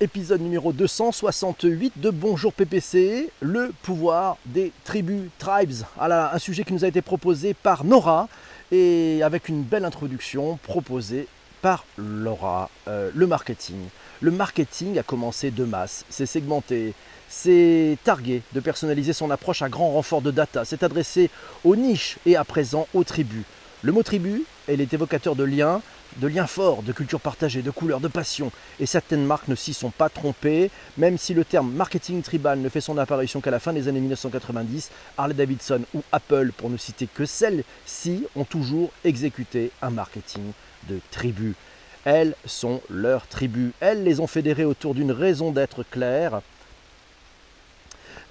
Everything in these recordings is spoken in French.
épisode numéro 268 de Bonjour PPC, le pouvoir des tribus, tribes. Un sujet qui nous a été proposé par Nora et avec une belle introduction proposée par Laura, euh, le marketing. Le marketing a commencé de masse, c'est segmenté, c'est targué de personnaliser son approche à grand renfort de data, c'est adressé aux niches et à présent aux tribus. Le mot tribu, elle est évocateur de liens, de liens forts, de culture partagée, de couleurs, de passion. Et certaines marques ne s'y sont pas trompées, même si le terme marketing tribal ne fait son apparition qu'à la fin des années 1990, Harley Davidson ou Apple, pour ne citer que celles-ci, ont toujours exécuté un marketing de tribu. Elles sont leurs tribus. Elles les ont fédérées autour d'une raison d'être claire,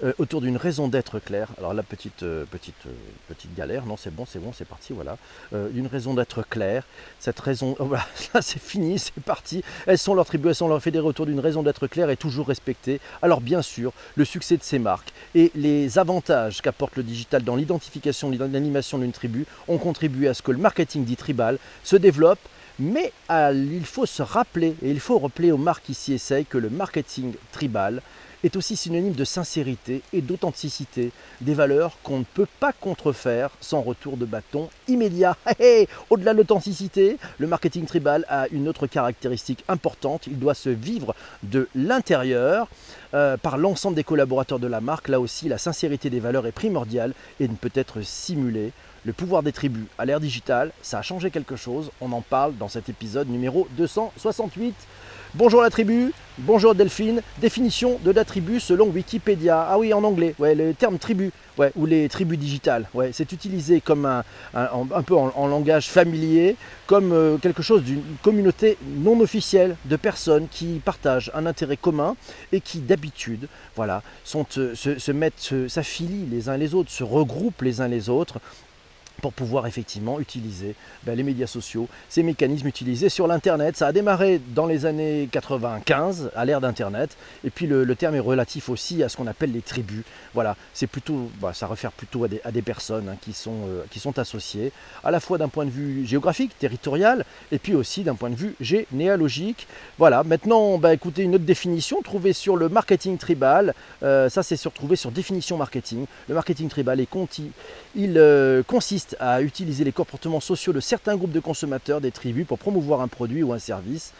euh, autour d'une raison d'être claire. Alors la petite, euh, petite, euh, petite galère, non c'est bon, c'est bon, c'est parti, voilà. d'une raison d'être claire. Cette raison, oh, voilà, là c'est fini, c'est parti. Elles sont leurs tribus, elles sont leurs fédérées autour d'une raison d'être claire et toujours respectée. Alors bien sûr, le succès de ces marques et les avantages qu'apporte le digital dans l'identification, l'animation d'une tribu ont contribué à ce que le marketing dit tribal se développe mais il faut se rappeler, et il faut rappeler aux marques qui s'y essayent, que le marketing tribal est aussi synonyme de sincérité et d'authenticité, des valeurs qu'on ne peut pas contrefaire sans retour de bâton immédiat. Au-delà de l'authenticité, le marketing tribal a une autre caractéristique importante, il doit se vivre de l'intérieur euh, par l'ensemble des collaborateurs de la marque. Là aussi, la sincérité des valeurs est primordiale et ne peut être simulée. Le pouvoir des tribus à l'ère digitale, ça a changé quelque chose. On en parle dans cet épisode numéro 268. Bonjour la tribu, bonjour Delphine. Définition de la tribu selon Wikipédia. Ah oui, en anglais, ouais, le terme tribu, ouais, ou les tribus digitales. Ouais, c'est utilisé comme un, peu en, langage familier, comme euh, quelque chose d'une communauté non officielle de personnes qui partagent un intérêt commun et qui d'habitude, voilà, sont, euh, se, se mettent, s'affilient les uns les autres, se regroupent les uns les autres pour pouvoir effectivement utiliser ben, les médias sociaux, ces mécanismes utilisés sur l'Internet. Ça a démarré dans les années 95, à l'ère d'Internet, et puis le, terme est relatif aussi à ce qu'on appelle les tribus. Voilà, c'est plutôt, bah, ça réfère plutôt à des, personnes hein, qui, sont, euh, qui sont associées, à la fois d'un point de vue géographique, territorial, et puis aussi d'un point de vue généalogique. Voilà, maintenant, bah, écoutez, une autre définition trouvée sur le marketing tribal, euh, ça c'est retrouvé sur définition marketing. Le marketing tribal est conti, il euh, consiste à utiliser les comportements sociaux de certains groupes de consommateurs des tribus pour promouvoir un produit ou un service.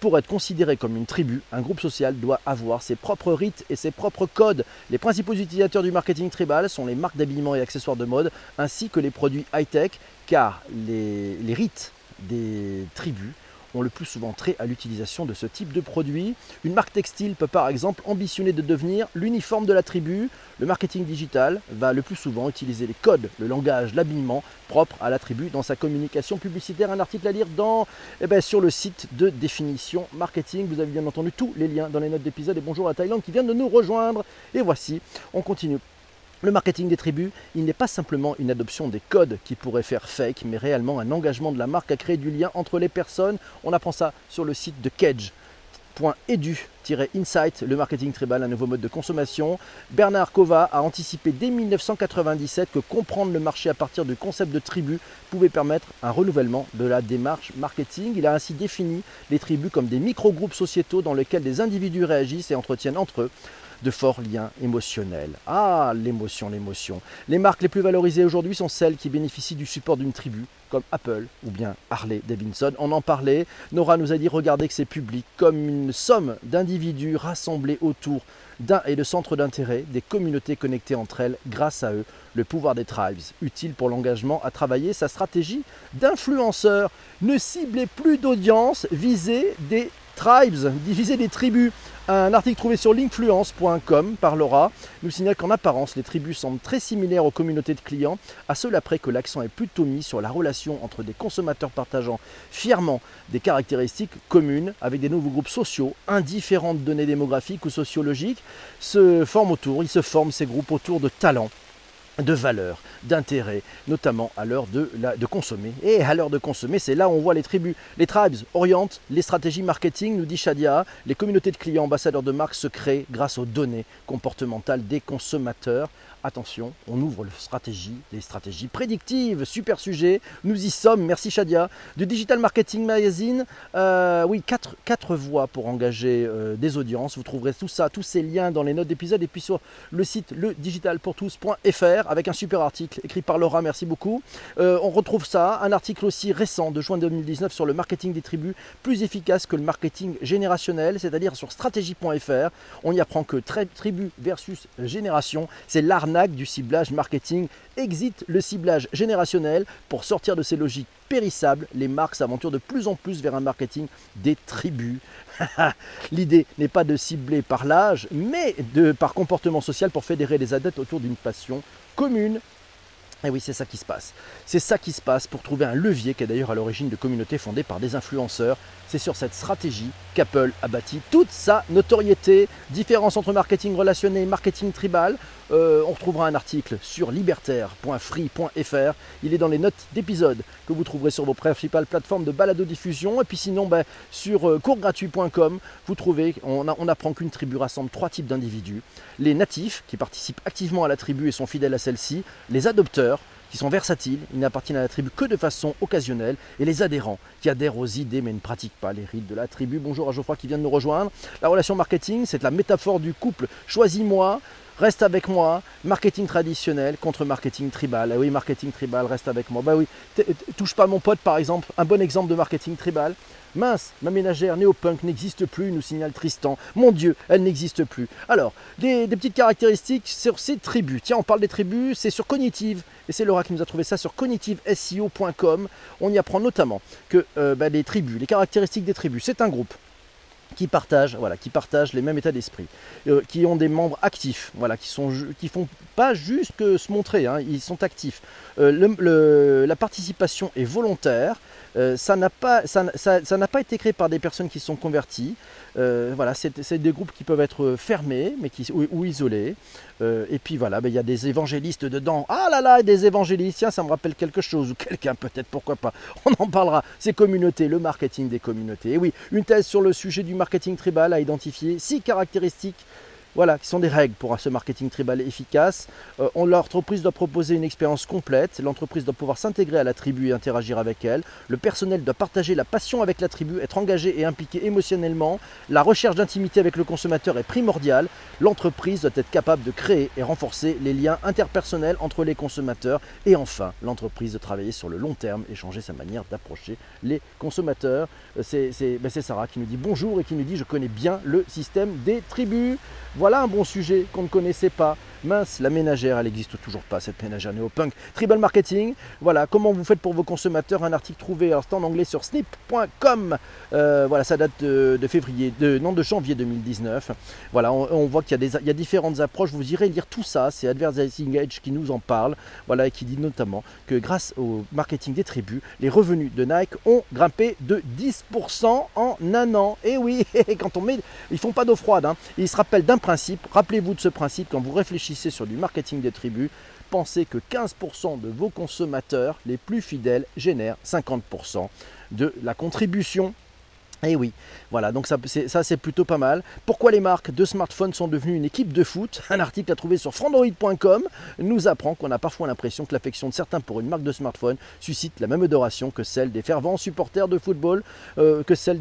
Pour être considéré comme une tribu, un groupe social doit avoir ses propres rites et ses propres codes. Les principaux utilisateurs du marketing tribal sont les marques d'habillement et accessoires de mode, ainsi que les produits high-tech, car les, rites des tribus ont le plus souvent trait à l'utilisation de ce type de produit. Une marque textile peut par exemple ambitionner de devenir l'uniforme de la tribu. Le marketing digital va le plus souvent utiliser les codes, le langage, l'habillement propre à la tribu dans sa communication publicitaire. Un article à lire dans, eh ben, sur le site de définition marketing. Vous avez bien entendu tous les liens dans les notes d'épisode. Et bonjour à Thaïlande qui vient de nous rejoindre. Et voici, on continue le marketing des tribus, il n'est pas simplement une adoption des codes qui pourrait faire fake, mais réellement un engagement de la marque à créer du lien entre les personnes. On apprend ça sur le site de Kedge. Edu-insight, le marketing tribal, un nouveau mode de consommation. Bernard Kova a anticipé dès 1997 que comprendre le marché à partir du concept de tribu pouvait permettre un renouvellement de la démarche marketing. Il a ainsi défini les tribus comme des micro-groupes sociétaux dans lesquels des individus réagissent et entretiennent entre eux de forts liens émotionnels. Ah, l'émotion, l'émotion. Les marques les plus valorisées aujourd'hui sont celles qui bénéficient du support d'une tribu, comme Apple ou bien Harley Davidson. On en parlait. Nora nous a dit regardez que c'est public comme une somme d'individus rassemblés autour d'un et de centres d'intérêt, des communautés connectées entre elles grâce à eux, le pouvoir des tribes, utile pour l'engagement à travailler sa stratégie d'influenceur. Ne ciblez plus d'audience, visez des tribes, divisez des tribus. Un article trouvé sur l'influence.com par Laura nous signale qu'en apparence, les tribus semblent très similaires aux communautés de clients, à cela près que l'accent est plutôt mis sur la relation entre des consommateurs partageant fièrement des caractéristiques communes avec des nouveaux groupes sociaux, indifférents de données démographiques ou sociologiques, se forment autour, ils se forment ces groupes autour de talents de valeurs, d'intérêts, notamment à l'heure de, de, consommer. Et à l'heure de consommer, c'est là où on voit les tribus. Les tribes orientent les stratégies marketing, nous dit Shadia. Les communautés de clients ambassadeurs de marque se créent grâce aux données comportementales des consommateurs. Attention, on ouvre le stratégie, les stratégies prédictives, super sujet. Nous y sommes, merci Shadia. Du Digital Marketing Magazine, euh, oui, quatre, quatre, voies pour engager euh, des audiences. Vous trouverez tout ça, tous ces liens dans les notes d'épisode et puis sur le site ledigitalpourtous.fr avec un super article écrit par Laura, merci beaucoup. Euh, on retrouve ça, un article aussi récent de juin 2019 sur le marketing des tribus, plus efficace que le marketing générationnel, c'est-à-dire sur stratégie.fr. On y apprend que tribu versus génération, c'est l'art du ciblage marketing. Exit le ciblage générationnel pour sortir de ces logiques périssables. Les marques s'aventurent de plus en plus vers un marketing des tribus. L'idée n'est pas de cibler par l'âge, mais de, par comportement social pour fédérer les adeptes autour d'une passion commune et oui, c'est ça qui se passe. C'est ça qui se passe pour trouver un levier qui est d'ailleurs à l'origine de communautés fondées par des influenceurs. C'est sur cette stratégie qu'Apple a bâti toute sa notoriété. Différence entre marketing relationné et marketing tribal. Euh, on retrouvera un article sur libertaire.free.fr. Il est dans les notes d'épisode que vous trouverez sur vos principales plateformes de balado-diffusion. Et puis sinon, ben, sur euh, coursgratuit.com, vous trouvez, on, on apprend qu'une tribu rassemble trois types d'individus. Les natifs, qui participent activement à la tribu et sont fidèles à celle-ci. Les adopteurs, qui sont versatiles, ils n'appartiennent à la tribu que de façon occasionnelle, et les adhérents, qui adhèrent aux idées mais ne pratiquent pas les rites de la tribu. Bonjour à Geoffroy qui vient de nous rejoindre. La relation marketing, c'est la métaphore du couple choisis-moi, reste avec moi, marketing traditionnel contre marketing tribal. Ah oui, marketing tribal, reste avec moi. Bah oui, touche pas mon pote par exemple, un bon exemple de marketing tribal. Mince, ma ménagère néopunk n'existe plus, nous signale Tristan. Mon Dieu, elle n'existe plus. Alors, des, petites caractéristiques sur ces tribus. Tiens, on parle des tribus, c'est sur Cognitive. Et c'est Laura qui nous a trouvé ça sur cognitiveseo.com. On y apprend notamment que euh, bah, les tribus, les caractéristiques des tribus, c'est un groupe qui partagent, voilà, qui partagent les mêmes états d'esprit, euh, qui ont des membres actifs, voilà, qui sont, qui font pas juste que se montrer, hein, ils sont actifs. Euh, la participation est volontaire, euh, ça n'a pas, pas été créé par des personnes qui sont converties. Voilà, c'est des groupes qui peuvent être fermés mais qui, ou, isolés. Et puis voilà, ben, il y a des évangélistes dedans. Ah là là, des évangélistes, ça me rappelle quelque chose, ou quelqu'un peut-être, pourquoi pas. On en parlera. Ces communautés, le marketing des communautés. Et oui, une thèse sur le sujet du marketing tribal a identifié six caractéristiques voilà, qui sont des règles pour ce marketing tribal efficace. Euh, l'entreprise doit proposer une expérience complète, l'entreprise doit pouvoir s'intégrer à la tribu et interagir avec elle, le personnel doit partager la passion avec la tribu, être engagé et impliqué émotionnellement, la recherche d'intimité avec le consommateur est primordiale, l'entreprise doit être capable de créer et renforcer les liens interpersonnels entre les consommateurs et enfin l'entreprise de travailler sur le long terme et changer sa manière d'approcher les consommateurs. Euh, ben, c'est Sarah qui nous dit bonjour et qui nous dit je connais bien le système des tribus. Voilà un bon sujet qu'on ne connaissait pas. Mince, la ménagère, elle n'existe toujours pas, cette ménagère néo-punk. Tribal Marketing, voilà, comment vous faites pour vos consommateurs, un article trouvé, en anglais sur snip.com, euh, voilà, ça date de, février, de, non, de janvier 2019. Voilà, on, voit qu'il y, y, a différentes approches, vous irez lire tout ça, c'est Advertising Edge qui nous en parle, voilà, et qui dit notamment que grâce au marketing des tribus, les revenus de Nike ont grimpé de 10% en un an. Et oui, quand on met, ils font pas d'eau froide, hein. ils se rappellent d'un rappelez-vous de ce principe quand vous réfléchissez sur du marketing des tribus, pensez que 15% de vos consommateurs les plus fidèles génèrent 50% de la contribution et eh oui, voilà, donc ça c'est plutôt pas mal. Pourquoi les marques de smartphones sont devenues une équipe de foot? Un article à trouver sur frandroid.com nous apprend qu'on a parfois l'impression que l'affection de certains pour une marque de smartphone suscite la même adoration que celle des fervents supporters de football, euh, que, celle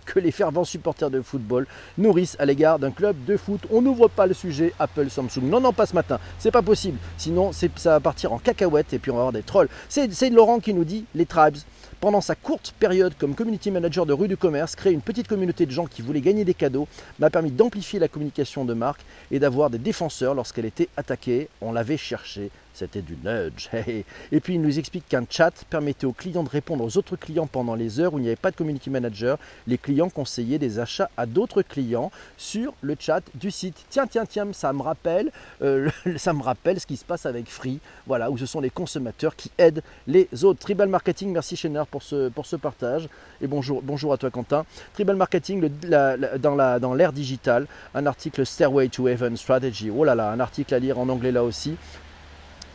que les fervents supporters de football nourrissent à l'égard d'un club de foot. On n'ouvre pas le sujet Apple Samsung. Non, non, pas ce matin, c'est pas possible. Sinon, ça va partir en cacahuète et puis on va avoir des trolls. C'est Laurent qui nous dit les tribes pendant sa courte période comme community manager de rue du commerce, créer une petite communauté de gens qui voulaient gagner des cadeaux m'a permis d'amplifier la communication de marque et d'avoir des défenseurs lorsqu'elle était attaquée. On l'avait cherché c'était du nudge. Et puis il nous explique qu'un chat permettait aux clients de répondre aux autres clients pendant les heures où il n'y avait pas de community manager. Les clients conseillaient des achats à d'autres clients sur le chat du site. Tiens, tiens, tiens, ça me rappelle, euh, ce qui se passe avec Free, voilà, où ce sont les consommateurs qui aident les autres. Tribal Marketing, merci Schenner pour ce, partage. Et bonjour, bonjour à toi Quentin. Tribal Marketing dans l'ère digitale, un article Stairway to Heaven Strategy. Oh là là, un article à lire en anglais là aussi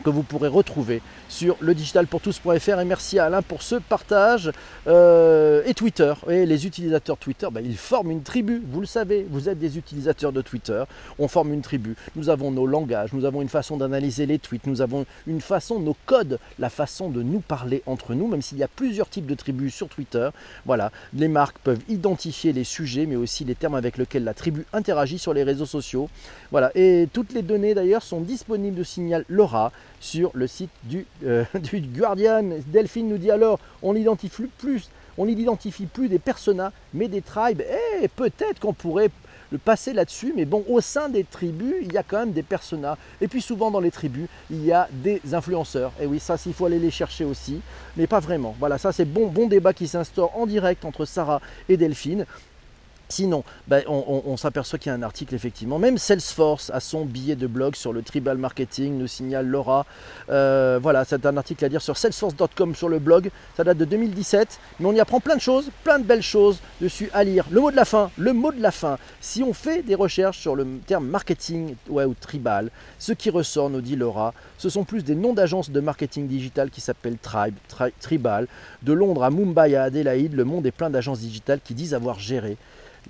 que vous pourrez retrouver sur le digitalpourtous.fr et merci à Alain pour ce partage euh, et Twitter et les utilisateurs Twitter. Ben, ils forment une tribu vous le savez. Vous êtes des utilisateurs de Twitter. On forme une tribu. Nous avons nos langages nous avons une façon d'analyser les tweets nous avons une façon nos codes la façon de nous parler entre nous même s'il y a plusieurs types de tribus sur Twitter. Voilà les marques peuvent identifier les sujets mais aussi les termes avec lesquels la tribu interagit sur les réseaux sociaux. Voilà et toutes les données d'ailleurs sont disponibles de signal Laura sur le site du, euh, du Guardian. Delphine nous dit alors, on n'identifie plus, on n'identifie plus des personas, mais des tribes. Et eh, peut-être qu'on pourrait le passer là-dessus, mais bon, au sein des tribus, il y a quand même des personas. Et puis souvent dans les tribus, il y a des influenceurs. Et oui, ça, s'il faut aller les chercher aussi, mais pas vraiment. Voilà, ça c'est bon, bon débat qui s'instaure en direct entre Sarah et Delphine. Sinon, ben, on, s'aperçoit qu'il y a un article effectivement. Même Salesforce a son billet de blog sur le tribal marketing, nous signale Laura. Euh, voilà, c'est un article à dire sur salesforce.com sur le blog. Ça date de 2017, mais on y apprend plein de choses, plein de belles choses dessus à lire. Le mot de la fin, le mot de la fin. Si on fait des recherches sur le terme marketing ou tribal, ce qui ressort, nous dit Laura, ce sont plus des noms d'agences de marketing digital qui s'appellent Tribe, Tribal. De Londres à Mumbai à Adélaïde, le monde est plein d'agences digitales qui disent avoir géré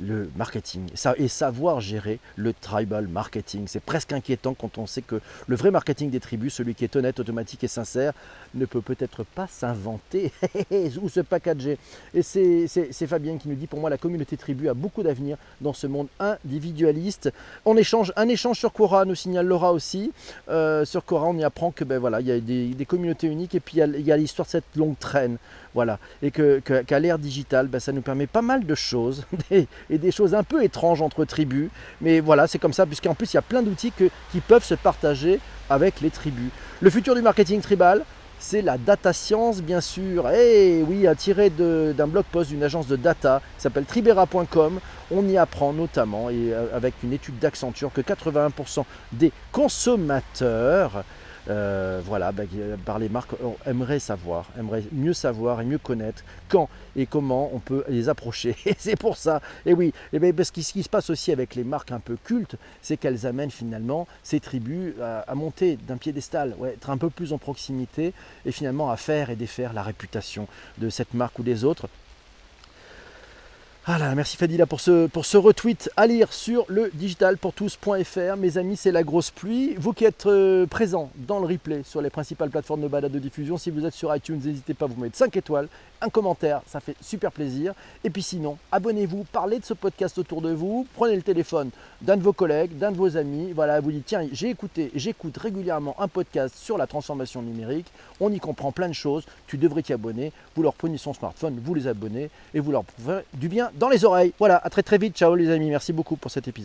le marketing et savoir gérer le tribal marketing. C'est presque inquiétant quand on sait que le vrai marketing des tribus, celui qui est honnête, automatique et sincère, ne peut peut-être pas s'inventer ou se packager. Et c'est Fabien qui nous dit, pour moi, la communauté tribu a beaucoup d'avenir dans ce monde individualiste. On échange, un échange sur Quora, nous signale Laura aussi. Euh, sur Quora, on y apprend que ben voilà, il y a des, communautés uniques et puis il y a l'histoire de cette longue traîne. Voilà. Et qu'à l'ère digitale, ben, ça nous permet pas mal de choses et, des choses un peu étranges entre tribus. Mais voilà, c'est comme ça, puisqu'en plus, il y a plein d'outils qui peuvent se partager avec les tribus. Le futur du marketing tribal, c'est la data science, bien sûr. Et eh oui, tiré d'un blog post d'une agence de data qui s'appelle tribera.com. On y apprend notamment, et euh, avec une étude d'Accenture, que 81% des consommateurs euh, voilà, bah, par les marques, on aimerait savoir, aimerait mieux savoir et mieux connaître quand et comment on peut les approcher. Et c'est pour ça, et oui, et bien parce que ce qui se passe aussi avec les marques un peu cultes, c'est qu'elles amènent finalement ces tribus à, monter d'un piédestal, ouais, être un peu plus en proximité et finalement à faire et défaire la réputation de cette marque ou des autres voilà, merci Fadila pour ce, pour ce retweet à lire sur le digitalpourtous.fr. Mes amis, c'est la grosse pluie. Vous qui êtes euh, présents dans le replay sur les principales plateformes de balade de diffusion, si vous êtes sur iTunes, n'hésitez pas à vous mettre 5 étoiles, un commentaire, ça fait super plaisir. Et puis sinon, abonnez-vous, parlez de ce podcast autour de vous, prenez le téléphone d'un de vos collègues, d'un de vos amis, voilà, vous dites tiens, j'ai écouté, j'écoute régulièrement un podcast sur la transformation numérique, on y comprend plein de choses, tu devrais t'y abonner, vous leur prenez son smartphone, vous les abonnez et vous leur pouvez du bien dans les oreilles. Voilà, à très très vite. Ciao les amis. Merci beaucoup pour cet épisode.